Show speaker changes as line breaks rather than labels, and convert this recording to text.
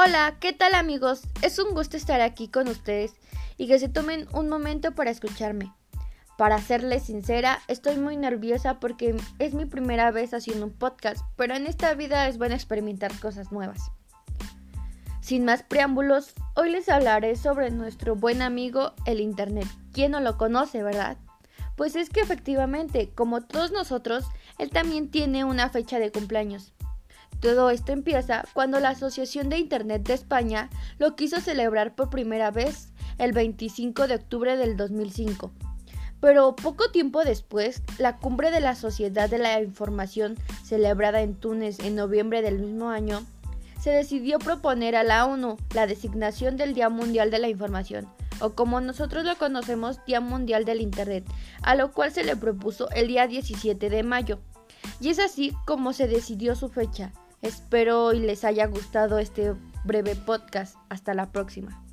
Hola, ¿qué tal amigos? Es un gusto estar aquí con ustedes y que se tomen un momento para escucharme. Para serles sincera, estoy muy nerviosa porque es mi primera vez haciendo un podcast, pero en esta vida es bueno experimentar cosas nuevas. Sin más preámbulos, hoy les hablaré sobre nuestro buen amigo el Internet. ¿Quién no lo conoce, verdad? Pues es que efectivamente, como todos nosotros, él también tiene una fecha de cumpleaños. Todo esto empieza cuando la Asociación de Internet de España lo quiso celebrar por primera vez el 25 de octubre del 2005. Pero poco tiempo después, la cumbre de la Sociedad de la Información, celebrada en Túnez en noviembre del mismo año, se decidió proponer a la ONU la designación del Día Mundial de la Información, o como nosotros lo conocemos, Día Mundial del Internet, a lo cual se le propuso el día 17 de mayo. Y es así como se decidió su fecha, Espero y les haya gustado este breve podcast. Hasta la próxima.